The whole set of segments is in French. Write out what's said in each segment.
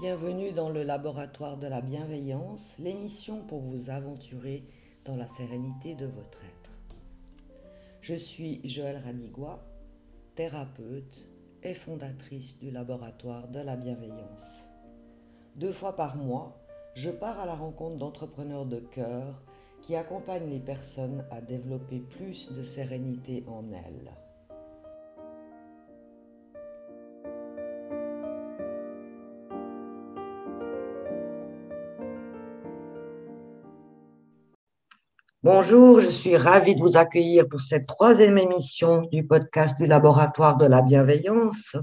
Bienvenue dans le laboratoire de la bienveillance, l'émission pour vous aventurer dans la sérénité de votre être. Je suis Joëlle Radigois, thérapeute et fondatrice du laboratoire de la bienveillance. Deux fois par mois, je pars à la rencontre d'entrepreneurs de cœur qui accompagnent les personnes à développer plus de sérénité en elles. Bonjour, je suis ravie de vous accueillir pour cette troisième émission du podcast du Laboratoire de la Bienveillance.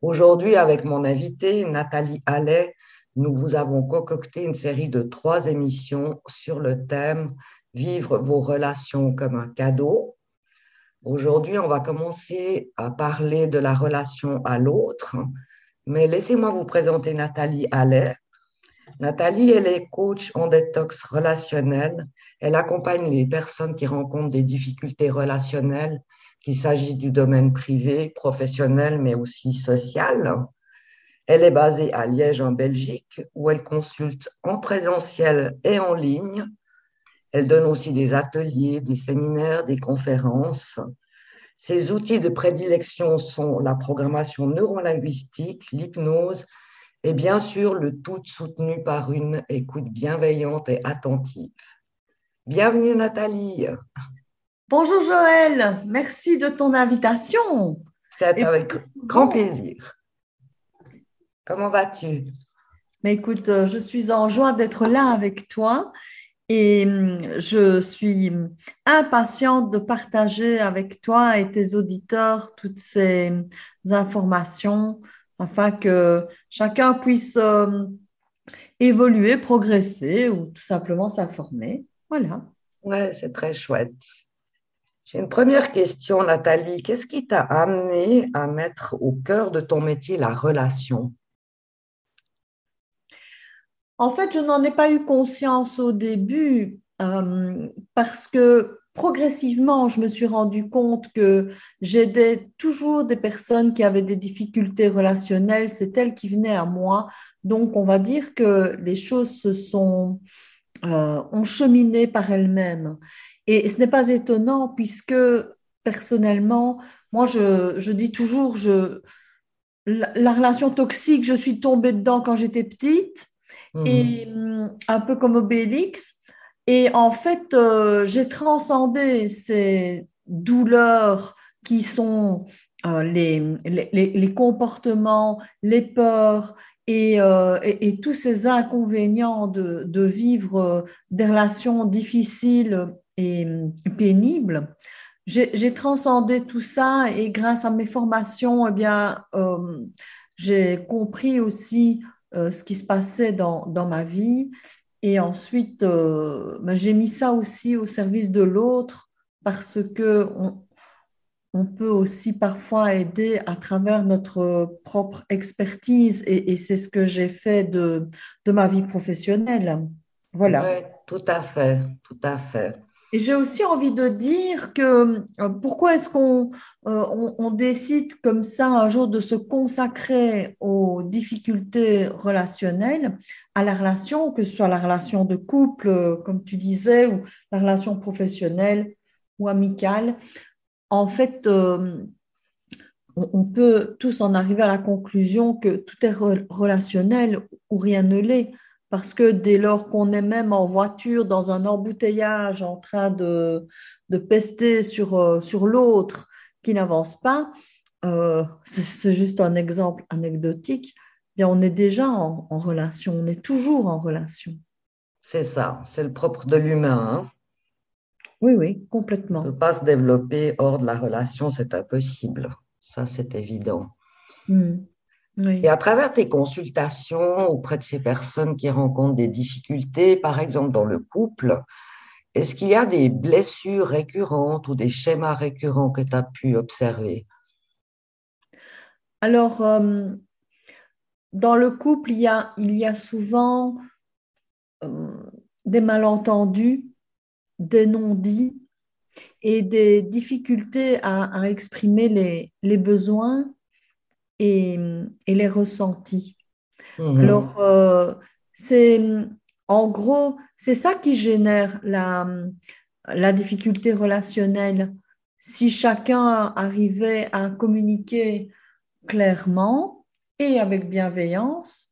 Aujourd'hui, avec mon invitée Nathalie Allais, nous vous avons concocté une série de trois émissions sur le thème Vivre vos relations comme un cadeau. Aujourd'hui, on va commencer à parler de la relation à l'autre, mais laissez-moi vous présenter Nathalie Allais. Nathalie, elle est coach en détox relationnel. Elle accompagne les personnes qui rencontrent des difficultés relationnelles, qu'il s'agisse du domaine privé, professionnel, mais aussi social. Elle est basée à Liège, en Belgique, où elle consulte en présentiel et en ligne. Elle donne aussi des ateliers, des séminaires, des conférences. Ses outils de prédilection sont la programmation neurolinguistique, l'hypnose, et bien sûr le tout soutenu par une écoute bienveillante et attentive. Bienvenue Nathalie. Bonjour Joël, merci de ton invitation. C'est avec grand plaisir. Comment vas-tu? Mais écoute, euh, je suis en joie d'être là avec toi et hum, je suis impatiente de partager avec toi et tes auditeurs toutes ces informations afin que chacun puisse euh, évoluer, progresser ou tout simplement s'informer. Voilà. Ouais, c'est très chouette. J'ai une première question, Nathalie. Qu'est-ce qui t'a amené à mettre au cœur de ton métier la relation? En fait, je n'en ai pas eu conscience au début euh, parce que progressivement, je me suis rendu compte que j'aidais toujours des personnes qui avaient des difficultés relationnelles, c'est elles qui venaient à moi. Donc, on va dire que les choses se sont euh, ont cheminé par elles-mêmes. Et ce n'est pas étonnant puisque personnellement, moi, je, dis toujours, je, la, relation toxique, je suis tombée dedans quand j'étais petite, mmh. et hum, un peu comme Obélix. Et en fait, euh, j'ai transcendé ces douleurs qui sont euh, les, les, comportements, les peurs euh, et, et, tous ces inconvénients de, de, vivre des relations difficiles et pénibles. J'ai transcendé tout ça et grâce à mes formations, eh bien, j'ai compris aussi ce qui se passait dans, dans ma vie et ensuite, euh, ben, j'ai mis ça aussi au service de l'autre parce que on, peut aussi parfois aider à travers notre propre expertise et, c'est ce que j'ai fait de, de, ma vie professionnelle. Voilà. Oui, tout à fait, tout à fait. Et j'ai aussi envie de dire que euh, pourquoi est-ce qu'on euh, décide comme ça un jour de se consacrer aux difficultés relationnelles, à la relation, que ce soit la relation de couple, euh, comme tu disais, ou la relation professionnelle ou amicale. En fait, on peut tous en arriver à la conclusion que tout est relationnel ou rien ne l'est parce que dès lors qu'on est même en voiture dans un embouteillage en train de, de pester sur, euh, sur l'autre qui n'avance pas, euh, c'est juste un exemple anecdotique, bien on est déjà en, relation, on est toujours en relation. C'est ça, c'est le propre de l'humain. Hein. oui, oui, complètement. Ne pas se développer hors de la relation, c'est impossible. Ça, c'est évident. Et à travers tes consultations auprès de ces personnes qui rencontrent des difficultés, par exemple dans le couple, est-ce qu'il y a des blessures récurrentes ou des schémas récurrents que tu as pu observer? Alors, euh, dans le couple, il y a, il y a souvent euh, des malentendus des non-dits et des difficultés à, exprimer les, les besoins et, et, les ressentis. Mhm. Alors, euh, c'est en gros, c'est ça qui génère la, la difficulté relationnelle. Si chacun arrivait à communiquer clairement et avec bienveillance,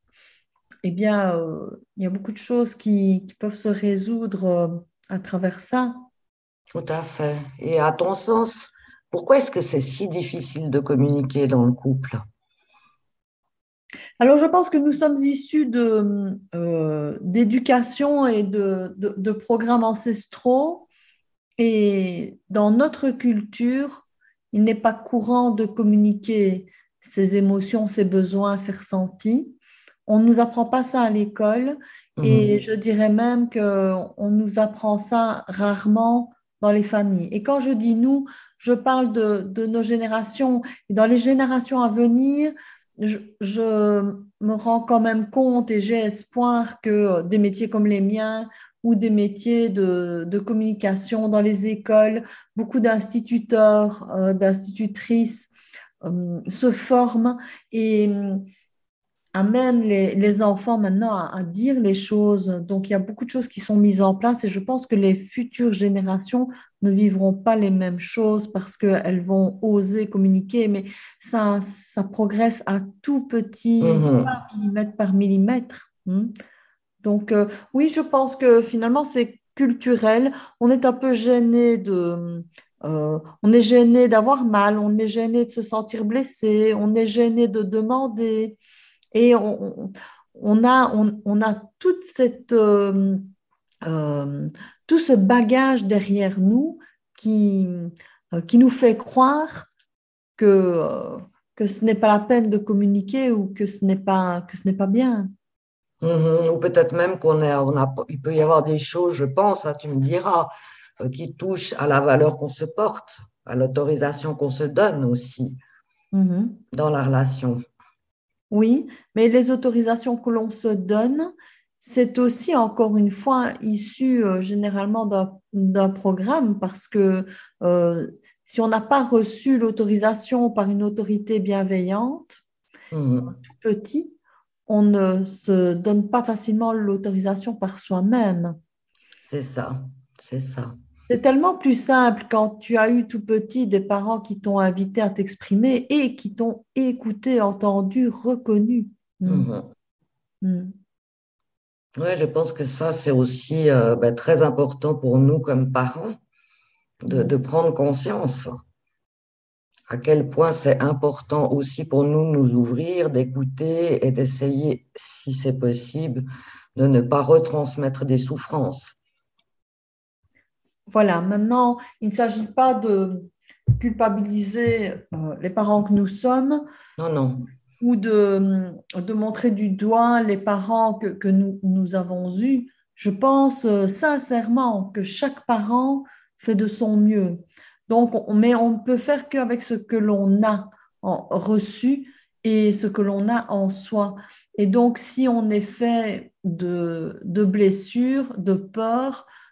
eh bien, euh, il y a beaucoup de choses qui, qui peuvent se résoudre euh, à travers ça. Tout à fait. Et à ton sens, pourquoi est-ce que c'est si difficile de communiquer dans le couple? Alors, je pense que nous sommes issus euh, d'éducation et de, de, programmes ancestraux. Et dans notre culture, il n'est pas courant de communiquer ses émotions, ses besoins, ses ressentis. On ne nous apprend pas ça à l'école. Et mhm. je dirais même qu'on nous apprend ça rarement dans les familles. Et quand je dis nous, je parle de, de nos générations. Et dans les générations à venir, je, me rends quand même compte et j'ai espoir que des métiers comme les miens ou des métiers de, communication dans les écoles, beaucoup d'instituteurs, euh, d'institutrices euh, se forment et amène les, enfants maintenant à, dire les choses. Donc, il y a beaucoup de choses qui sont mises en place et je pense que les futures générations ne vivront pas les mêmes choses parce qu'elles vont oser communiquer, mais ça, ça progresse à tout petit, mm-hmm. millimètre par millimètre. Hmm. Donc, euh, oui, je pense que finalement, c'est culturel. On est un peu gêné de... Euh, on est gêné d'avoir mal, on est gêné de se sentir blessé, on est gêné de demander. Et on, a, on, a toute cette, euh, euh, tout ce bagage derrière nous qui, euh, qui nous fait croire que, que ce n'est pas la peine de communiquer ou que ce n'est pas, que ce n'est pas bien. Mm-hmm. ou peut-être même qu'on on a, il peut y avoir des choses, je pense, hein, tu me diras, qui touchent à la valeur qu'on se porte, à l'autorisation qu'on se donne aussi mm-hmm. dans la relation. Oui, mais les autorisations que l'on se donne, c'est aussi encore une fois issu euh, généralement d'un programme parce que euh, si on n'a pas reçu l'autorisation par une autorité bienveillante, mmh. tout petit, on ne se donne pas facilement l'autorisation par soi-même. C'est ça, c'est ça. C'est tellement plus simple quand tu as eu tout petit des parents qui t'ont invité à t'exprimer et qui t'ont écouté, entendu, reconnu. Hmm. Mhm. Hmm. Oui, je pense que ça, c'est aussi euh, ben, très important pour nous comme parents de, prendre conscience à quel point c'est important aussi pour nous de nous ouvrir, d'écouter et d'essayer, si c'est possible, de ne pas retransmettre des souffrances. Voilà, maintenant, il ne s'agit pas de culpabiliser euh, les parents que nous sommes. Non, non. Ou de, de montrer du doigt les parents que, que nous, nous, avons eus. Je pense euh, sincèrement que chaque parent fait de son mieux. Donc, mais on ne peut faire qu'avec ce que l'on a reçu et ce que l'on a en soi. Et donc, si on est fait de, de blessures, de peur, euh,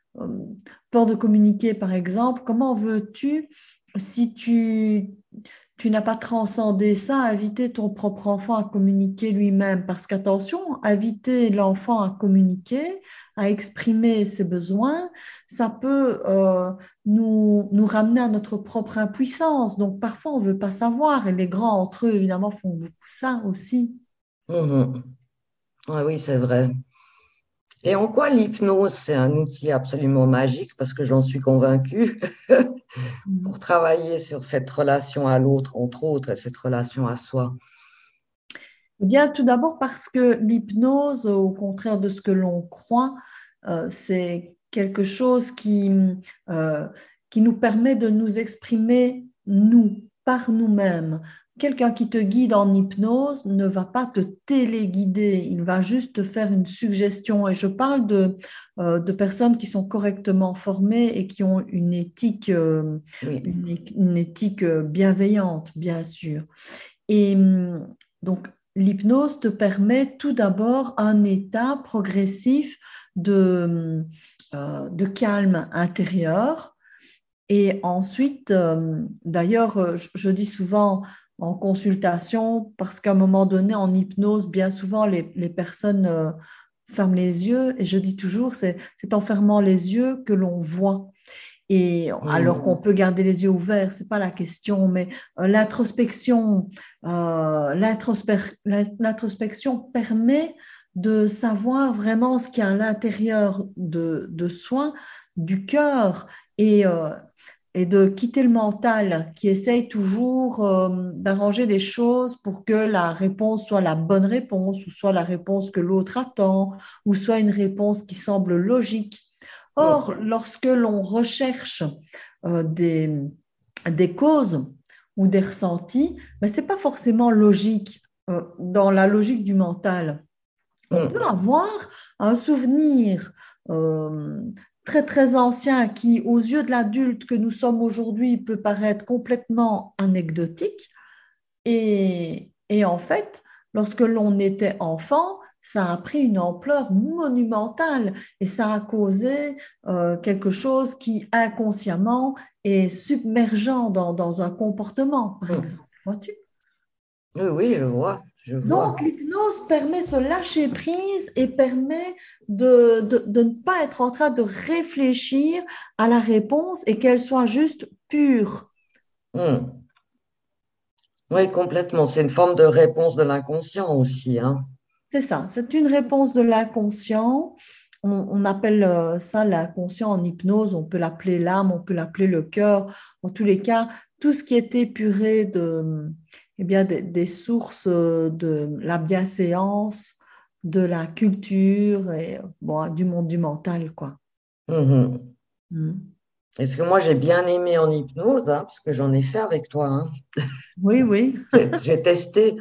peur de communiquer, par exemple, comment veux-tu, si tu, tu n'as pas transcendé ça, inviter ton propre enfant à communiquer lui-même? Parce qu'attention, inviter l'enfant à communiquer, à exprimer ses besoins, ça peut euh, nous, nous ramener à notre propre impuissance. Donc parfois, on ne veut pas savoir, et les grands entre eux, évidemment, font beaucoup ça aussi. Mmh oui, c'est vrai. Et en quoi l'hypnose, c'est un outil absolument magique, parce que j'en suis convaincue, pour travailler sur cette relation à l'autre, entre autres, et cette relation à soi? Eh bien, tout d'abord parce que l'hypnose, au contraire de ce que l'on croit, euh, c'est quelque chose euh, qui nous permet de nous exprimer nous, par nous-mêmes quelqu'un qui te guide en hypnose ne va pas te téléguider, il va juste te faire une suggestion. Et je parle de, euh, de personnes qui sont correctement formées et qui ont une éthique, euh, une, éthique euh, bienveillante, bien sûr. Et hum, donc, l'hypnose te permet tout d'abord un état progressif de, hum, euh, de calme intérieur. Et ensuite, d'ailleurs, je, dis souvent en consultation, parce qu'à un moment donné, en hypnose, bien souvent, les, les personnes ferment les yeux. Et je dis toujours, c'est en fermant les yeux que l'on voit. Et alors mmh. qu'on peut garder les yeux ouverts, c'est pas la question, mais euh, l'introspection, euh, l'introspection permet de savoir vraiment ce qu'il y a à l'intérieur de, de, soi, du cœur, et, euh, et de quitter le mental qui essaye toujours d'arranger les choses pour que la réponse soit la bonne réponse, ou soit la réponse que l'autre attend, ou soit une réponse qui semble logique. Or, lorsque l'on recherche euh, des, des, causes ou des ressentis, mais ce n'est pas forcément logique euh, dans la logique du mental. On mm. peut avoir un souvenir euh, très très ancien qui, aux yeux de l'adulte que nous sommes aujourd'hui, peut paraître complètement anecdotique. Et, et en fait, lorsque l'on était enfant, ça a pris une ampleur monumentale et ça a causé euh, quelque chose qui inconsciemment est submergent dans, un comportement, par exemple. Vois-tu? Oui, oui, je vois. Je Donc, l'hypnose permet ce lâcher prise et permet de, de, ne pas être en train de réfléchir à la réponse et qu'elle soit juste pure. Hmm. Oui, complètement. C'est une forme de réponse de l'inconscient aussi. Hein. C'est ça, c'est une réponse de l'inconscient. On, appelle euh, ça l'inconscient en hypnose, on peut l'appeler l'âme, on peut l'appeler le cœur. En tous les cas, tout ce qui est épuré de, eh bien, des, sources de la bienséance, de la culture et bon, du monde du mental. quoi. Mm-hmm. Mm. Est-ce que moi j'ai bien aimé en hypnose, hein, parce que j'en ai fait avec toi. Hein. Oui, oui. j'ai testé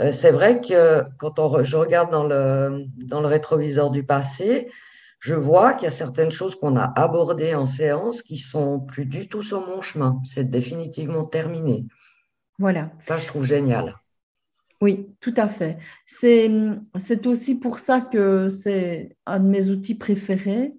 euh, c'est vrai que quand on, je regarde dans le, dans le rétroviseur du passé, je vois qu'il y a certaines choses qu'on a abordées en séance qui sont plus du tout sur mon chemin. C'est définitivement terminé. Voilà. Ça, je trouve génial. Oui, tout à fait. C'est, aussi pour ça que c'est un de mes outils préférés.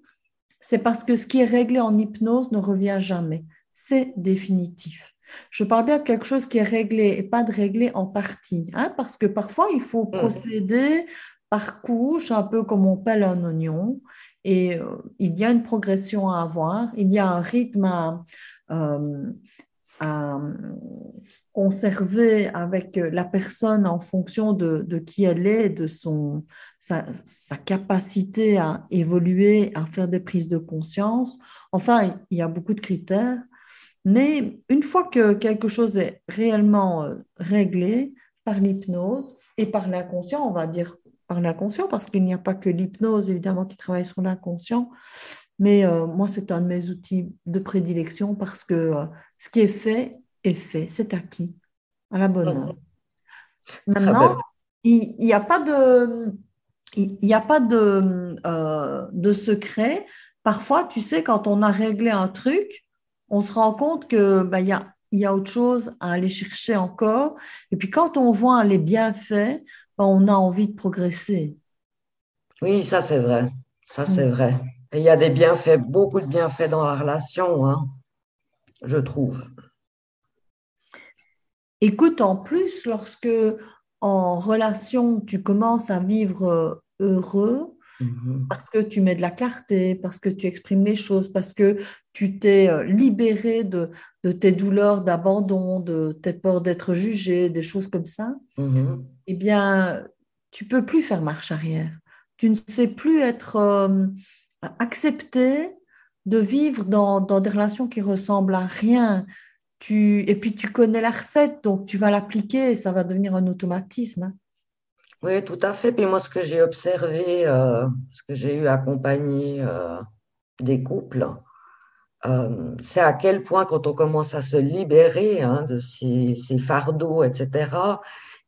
C'est parce que ce qui est réglé en hypnose ne revient jamais. C'est définitif. Je parle bien de quelque chose qui est réglé et pas de réglé en partie, hein, parce que parfois il faut mmh. procéder par couche, un peu comme on pèle un oignon, et euh, il y a une progression à avoir, il y a un rythme à, euh, conserver avec la personne en fonction de, qui elle est, de son, sa, capacité à évoluer, à faire des prises de conscience. Enfin, il y a beaucoup de critères. Mais une fois que quelque chose est réellement euh, réglé par l'hypnose et par l'inconscient, on va dire par l'inconscient, parce qu'il n'y a pas que l'hypnose, évidemment, qui travaille sur l'inconscient, mais euh, moi, c'est un de mes outils de prédilection parce que euh, ce qui est fait est fait, c'est acquis, à la bonne heure. Maintenant, il n'y a pas de... Il n'y a pas de, de secret. Parfois, tu sais, quand on a réglé un truc, on se rend compte que bah, y, a, y a autre chose à aller chercher encore. Et puis quand on voit les bienfaits, bah, on a envie de progresser. Oui, ça c'est vrai. Ça c'est mm. vrai. il y a des bienfaits, beaucoup de bienfaits dans la relation, hein, je trouve. Écoute, en plus, lorsque en relation, tu commences à vivre euh, heureux, Mhm. Parce que tu mets de la clarté, parce que tu exprimes les choses, parce que tu t'es euh, libéré de, tes douleurs d'abandon, de tes peurs d'être jugé, des choses comme ça, mhm. eh bien, tu peux plus faire marche arrière. Tu ne sais plus être euh, accepté de vivre dans, des relations qui ressemblent à rien. Et puis tu connais la recette, donc tu vas l'appliquer et ça va devenir un automatisme. Hein. Oui, tout à fait. Puis moi, ce que j'ai observé, euh, ce que j'ai eu accompagné euh, des couples, euh, c'est à quel point quand on commence à se libérer hein, de ces, fardeaux, etc.,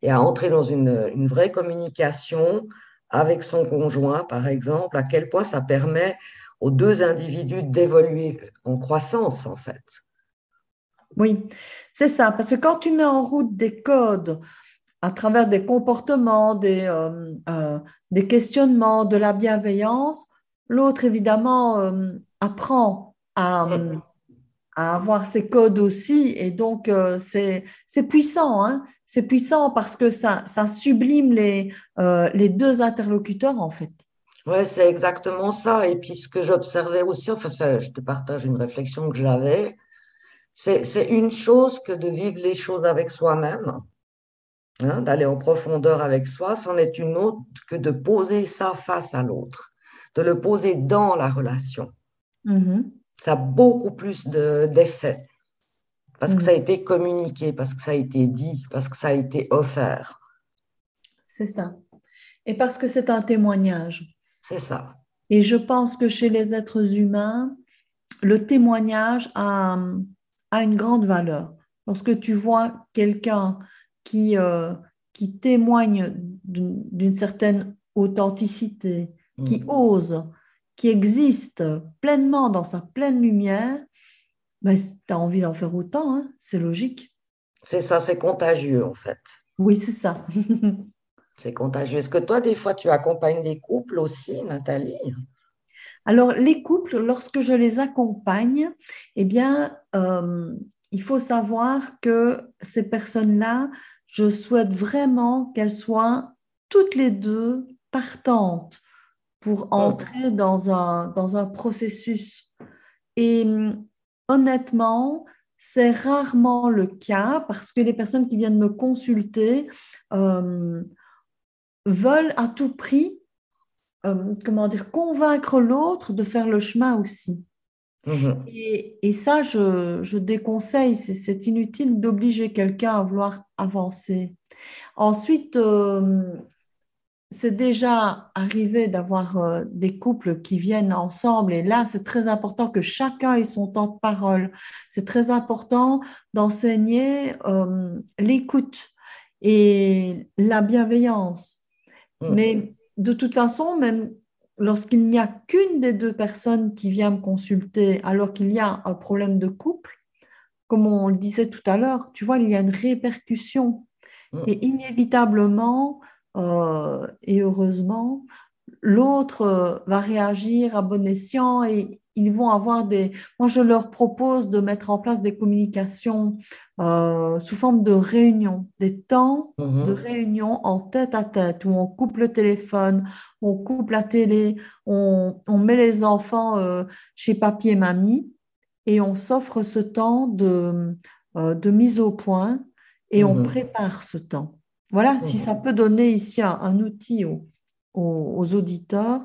et à entrer dans une, vraie communication avec son conjoint, par exemple, à quel point ça permet aux deux individus d'évoluer en croissance, en fait. Oui, c'est ça, parce que quand tu mets en route des codes, à travers des comportements, des, euh, euh, questionnements, de la bienveillance, L'autre, évidemment, euh, apprend à, avoir ses codes aussi. Et donc, c'est puissant. Hein c'est puissant parce que ça, ça sublime les, les deux interlocuteurs, en fait. Oui, c'est exactement ça. Et puis, ce que j'observais aussi, enfin, ça, je te partage une réflexion que j'avais, c'est une chose que de vivre les choses avec soi-même, hein, d'aller en profondeur avec soi, c'en est une autre que de poser ça face à l'autre, de le poser dans la relation. Mm-hmm. Ça a beaucoup plus d'effet parce que ça a mm. été communiqué, parce que ça a été dit, parce que ça a été offert. C'est ça. Et parce que c'est un témoignage. C'est ça. Et je pense que chez les êtres humains, le témoignage a, a une grande valeur. Lorsque tu vois quelqu'un qui, euh, qui témoigne d'une certaine authenticité, qui mm. ose, qui existe pleinement dans sa pleine lumière, ben, tu as envie d'en faire autant, hein, c'est logique. C'est ça, c'est contagieux en fait. Oui, c'est ça. c'est contagieux. Est-ce que toi, des fois, tu accompagnes des couples aussi, Nathalie? Alors, les couples, lorsque je les accompagne, eh bien, euh, il faut savoir que ces personnes-là, je souhaite vraiment qu'elles soient toutes les deux partantes pour entrer dans un, dans un processus. Et honnêtement, c'est rarement le cas parce que les personnes qui viennent me consulter euh, veulent à tout prix euh, comment dire, convaincre l'autre de faire le chemin aussi. Mhm. Et, ça, je, déconseille, c'est inutile d'obliger quelqu'un à vouloir avancer. Ensuite, euh, c'est déjà arrivé d'avoir euh, des couples qui viennent ensemble et là, c'est très important que chacun ait son temps de parole. C'est très important d'enseigner l'écoute et la bienveillance. Mhm. Mais de toute façon, même lorsqu'il n'y a qu'une des deux personnes qui vient me consulter alors qu'il y a un problème de couple, comme on le disait tout à l'heure, tu vois, il y a une répercussion. Mm. Et inévitablement, euh, et heureusement, l'autre euh, va réagir à bon escient et ils vont avoir des... Moi, je leur propose de mettre en place des communications euh, sous forme de réunions, des temps mhm. de réunion en tête à tête, où on coupe le téléphone, on coupe la télé, on, met les enfants euh, chez papy et mamie, et on s'offre ce temps de, euh, de mise au point, et on mhm. prépare ce temps. Voilà, si mhm. ça peut donner ici un, outil aux auditeurs,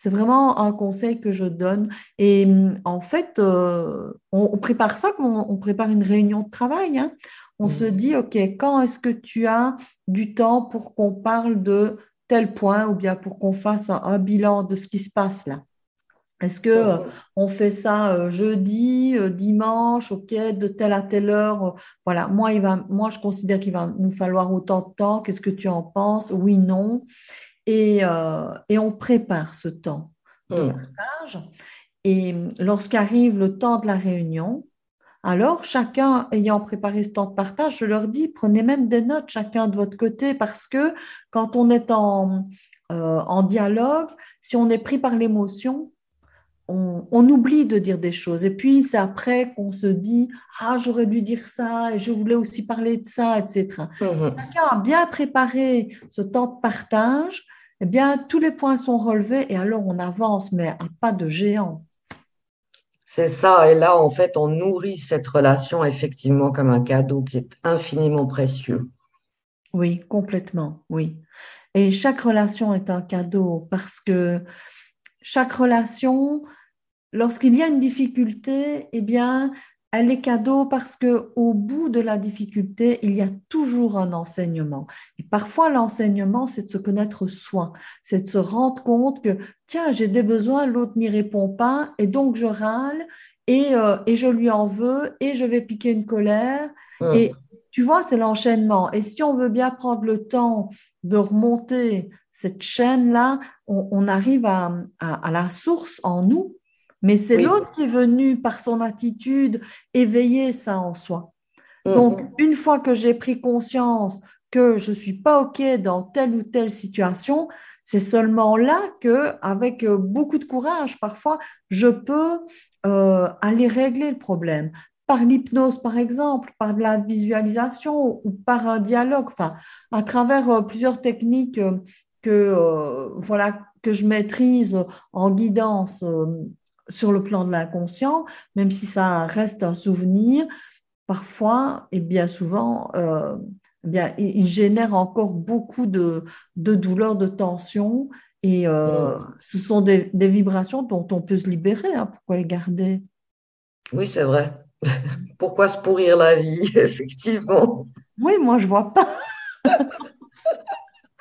c'est vraiment un conseil que je donne. Et mm, en fait, euh, on, prépare ça comme on, prépare une réunion de travail. Hein. On se mmh. dit, OK, quand est-ce que tu as du temps pour qu'on parle de tel point ou bien pour qu'on fasse un, bilan de ce qui se passe là? Est-ce que euh, on fait ça euh, jeudi, dimanche, ok, de telle à telle heure Voilà, moi, il va, moi, je considère qu'il va nous falloir autant de temps. Qu'est-ce que tu en penses? Oui, non. Euh, et, on prépare ce temps de partage. Et lorsqu'arrive le temps de la réunion, alors chacun ayant préparé ce temps de partage, je leur dis, prenez même des notes chacun de votre côté, parce que quand on est en, euh, en dialogue, si on est pris par l'émotion, on, oublie de dire des choses. Et puis, c'est après qu'on se dit Ah, j'aurais dû dire ça, et je voulais aussi parler de ça, etc. Hmm. Si chacun a bien préparé ce temps de partage, eh bien, tous les points sont relevés et alors on avance, mais à pas de géant. C'est ça, et là, en fait, on nourrit cette relation effectivement comme un cadeau qui est infiniment précieux. Oui, complètement, oui. Et chaque relation est un cadeau parce que chaque relation, lorsqu'il y a une difficulté, eh bien, elle est cadeau parce que au bout de la difficulté, il y a toujours un enseignement. Et parfois, l'enseignement, c'est de se connaître soi, c'est de se rendre compte que tiens, j'ai des besoins, l'autre n'y répond pas, et donc je râle et, euh, et, je lui en veux et je vais piquer une colère. Et tu vois, c'est l'enchaînement. Et si on veut bien prendre le temps de remonter cette chaîne-là, on, arrive à, à la source en nous mais c'est l'autre qui est venu par son attitude éveiller ça en soi. Mm-hmm. Donc, une fois que j'ai pris conscience que je ne suis pas OK dans telle ou telle situation, C'est seulement là que, avec beaucoup de courage, parfois, je peux aller régler le problème par l'hypnose, par exemple, par la visualisation ou par un dialogue, enfin, à travers plusieurs techniques que, voilà, que je maîtrise en guidance sur le plan de l'inconscient, même si ça reste un souvenir, parfois et bien souvent, euh, eh bien, il, génère encore beaucoup de, de douleurs, de tensions. Et euh, ce sont des, vibrations dont on peut se libérer. Hein. pourquoi les garder? Oui, c'est vrai. pourquoi se pourrir la vie, effectivement? Oui, moi, je vois pas.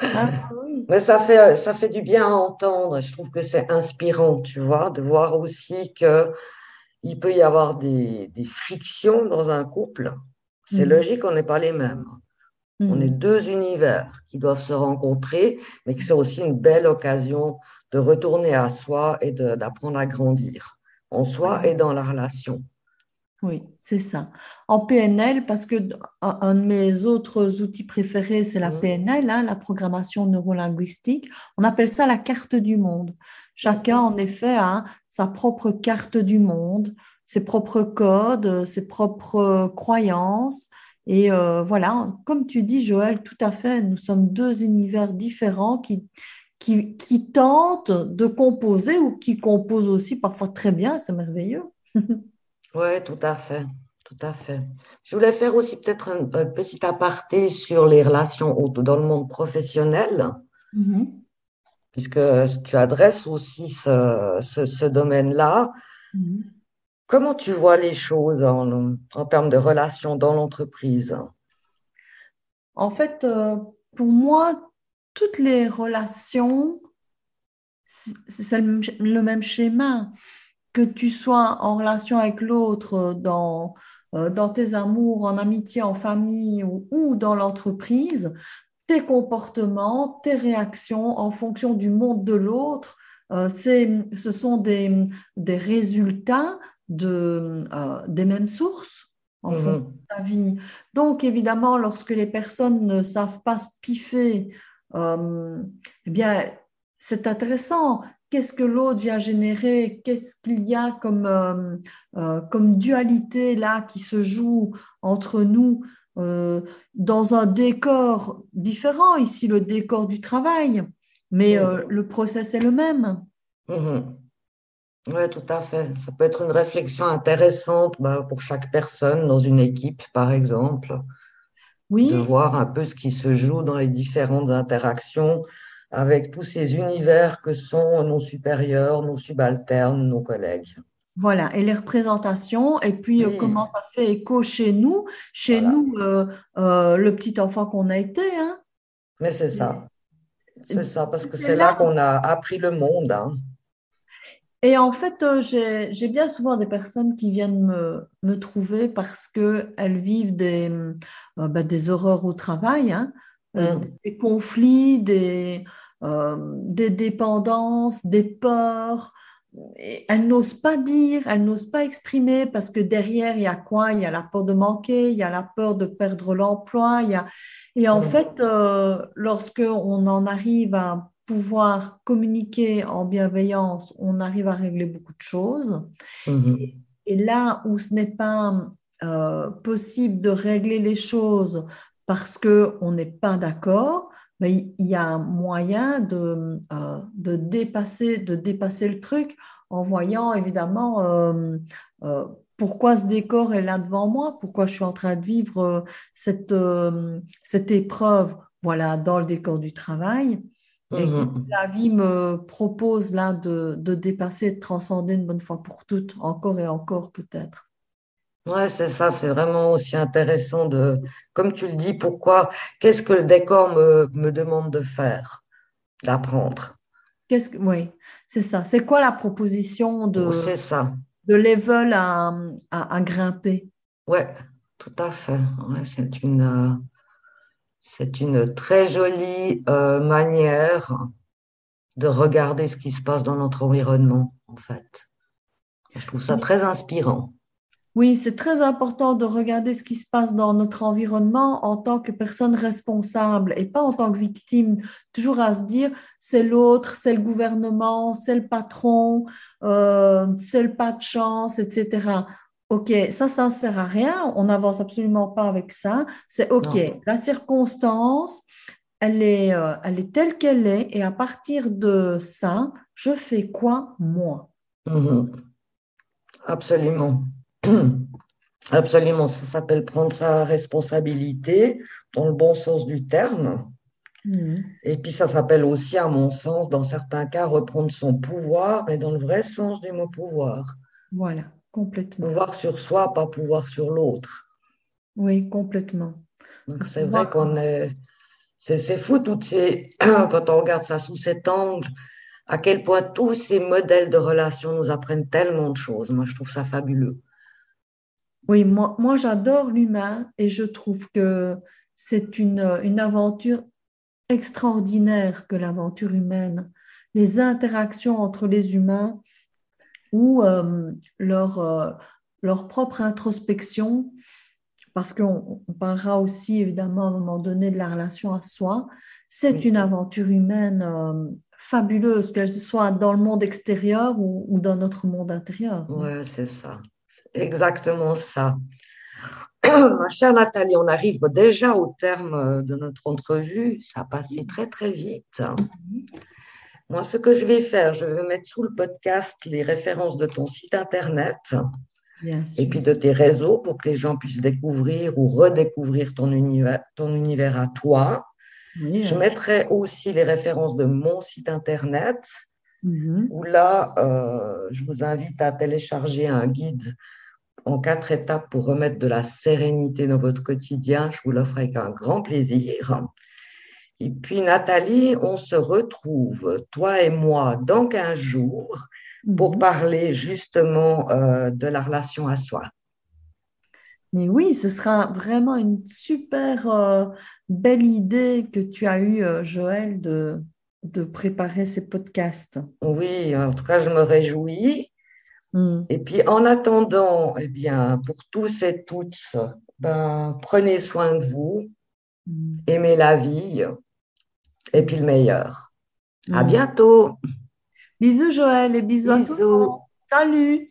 Ah, Mais ça fait, ça fait du bien à entendre. Je trouve que c'est inspirant, tu vois, de voir aussi qu'il peut y avoir des, frictions dans un couple. C'est mhm. logique, on n'est pas les mêmes. On est mhm. deux univers qui doivent se rencontrer, mais que c'est aussi une belle occasion de retourner à soi et d'apprendre à grandir en soi et dans la relation. Oui, c'est ça. En PNL, parce que un de mes autres outils préférés, c'est la mmh. PNL, hein, la programmation neurolinguistique. On appelle ça la carte du monde. Chacun, en effet, a sa propre carte du monde, ses propres codes, ses propres croyances. Et euh, voilà, comme tu dis, Joël, tout à fait, nous sommes deux univers différents qui, qui, qui tentent de composer ou qui composent aussi parfois très bien, c'est merveilleux. Oui, tout à fait. Tout à fait. Je voulais faire aussi peut-être un, petit aparté sur les relations dans le monde professionnel, mm-hmm. puisque tu adresses aussi ce, domaine-là. Mm-hmm. Comment tu vois les choses en, termes de relations dans l'entreprise? En fait, euh, pour moi, toutes les relations, c'est le même schéma que tu sois en relation avec l'autre dans, euh, dans tes amours, en amitié, en famille ou, dans l'entreprise, tes comportements, tes réactions en fonction du monde de l'autre, euh, ce sont des, des résultats de, euh, des mêmes sources en mmh de ta vie. Donc, évidemment, lorsque les personnes ne savent pas se piffer, eh bien, c'est intéressant qu'est-ce que l'autre vient générer, qu'est-ce qu'il y a comme, euh, euh, comme dualité là qui se joue entre nous euh, dans un décor différent, ici le décor du travail, mais le process est le même. Mm-hmm. Oui, tout à fait. Ça peut être une réflexion intéressante bah, pour chaque personne dans une équipe, par exemple. Oui. De voir un peu ce qui se joue dans les différentes interactions avec tous ces univers que sont nos supérieurs, nos subalternes, nos collègues. Voilà, et les représentations, et puis euh, comment ça fait écho chez nous, chez nous, euh, euh, le petit enfant qu'on a été. Hein. Mais c'est ça, c'est ça, parce que c'est là, qu'on a appris le monde. Hein. Et en fait, j'ai bien souvent des personnes qui viennent me, me trouver parce qu'elles vivent des, bah, des horreurs au travail. Hein. Euh, des conflits, des, euh, des dépendances, des peurs. elles n'osent pas dire, elles n'osent pas exprimer parce que derrière, il y a quoi? Il y a la peur de manquer, il y a la peur de perdre l'emploi. Il y a... Et en fait, euh, lorsque on en arrive à pouvoir communiquer en bienveillance, on arrive à régler beaucoup de choses. Mm-hmm. Et, là où ce n'est pas possible de régler les choses parce qu'on n'est pas d'accord, mais il y a un moyen de, euh, de, dépasser, de dépasser le truc en voyant évidemment euh, euh, pourquoi ce décor est là devant moi, pourquoi je suis en train de vivre cette, cette épreuve voilà, dans le décor du travail. Et mmh la vie me propose là de, de dépasser, de transcender une bonne fois pour toutes, encore et encore peut-être. Ouais, c'est ça, c'est vraiment aussi intéressant de, comme tu le dis, pourquoi, qu'est-ce que le décor me, me demande de faire, d'apprendre? Qu'est-ce que, oui, c'est ça. C'est quoi la proposition de, c'est ça. de level à, à, grimper? Ouais, tout à fait. c'est une, c'est une très jolie euh, manière de regarder ce qui se passe dans notre environnement, en fait. Je trouve ça très inspirant. Oui, c'est très important de regarder ce qui se passe dans notre environnement en tant que personne responsable et pas en tant que victime. Toujours à se dire, c'est l'autre, c'est le gouvernement, c'est le patron, euh, c'est le pas de chance, etc. OK, ça, ça ne sert à rien. On n'avance absolument pas avec ça. C'est OK, la circonstance, elle est, euh, elle est telle qu'elle est et à partir de ça, je fais quoi moi? Mhm. Absolument. Absolument, ça s'appelle prendre sa responsabilité dans le bon sens du terme. Mhm. Et puis ça s'appelle aussi, à mon sens, dans certains cas, reprendre son pouvoir, mais dans le vrai sens du mot pouvoir. Voilà, complètement. Pouvoir sur soi, pas pouvoir sur l'autre. Oui, complètement. Donc c'est vrai qu'on est... C'est fou, toutes ces... quand on regarde ça sous cet angle, à quel point tous ces modèles de relations nous apprennent tellement de choses. Moi, je trouve ça fabuleux. Oui, moi, moi j'adore l'humain et je trouve que c'est une, une aventure extraordinaire que l'aventure humaine. Les interactions entre les humains ou euh, leur, euh, leur propre introspection, parce qu'on parlera aussi évidemment à un moment donné de la relation à soi, c'est une aventure humaine euh, fabuleuse, qu'elle soit dans le monde extérieur ou, ou dans notre monde intérieur. Oui, c'est ça exactement ça. Ma chère Nathalie, on arrive déjà au terme de notre entrevue. Ça a passé très, très vite. Moi, ce que je vais faire, je vais mettre sous le podcast les références de ton site Internet et puis de tes réseaux pour que les gens puissent découvrir ou redécouvrir ton univers, ton univers à toi. Je mettrai aussi les références de mon site Internet mm-hmm. où là, euh, je vous invite à télécharger un guide en quatre étapes pour remettre de la sérénité dans votre quotidien. Je vous l'offre avec un grand plaisir. Et puis, Nathalie, on se retrouve, toi et moi, dans 15 jours pour mhm. parler justement euh, de la relation à soi. Mais oui, ce sera vraiment une super euh, belle idée que tu as eue, euh, Joël, de, de préparer ces podcasts. Oui, en tout cas, je me réjouis. Mm. Et puis en attendant, eh bien, pour tous et toutes, ben, prenez soin de vous, mm. aimez la vie, et puis le meilleur. À mm. bientôt. Bisous Joël et bisous, bisous. à tous. Salut.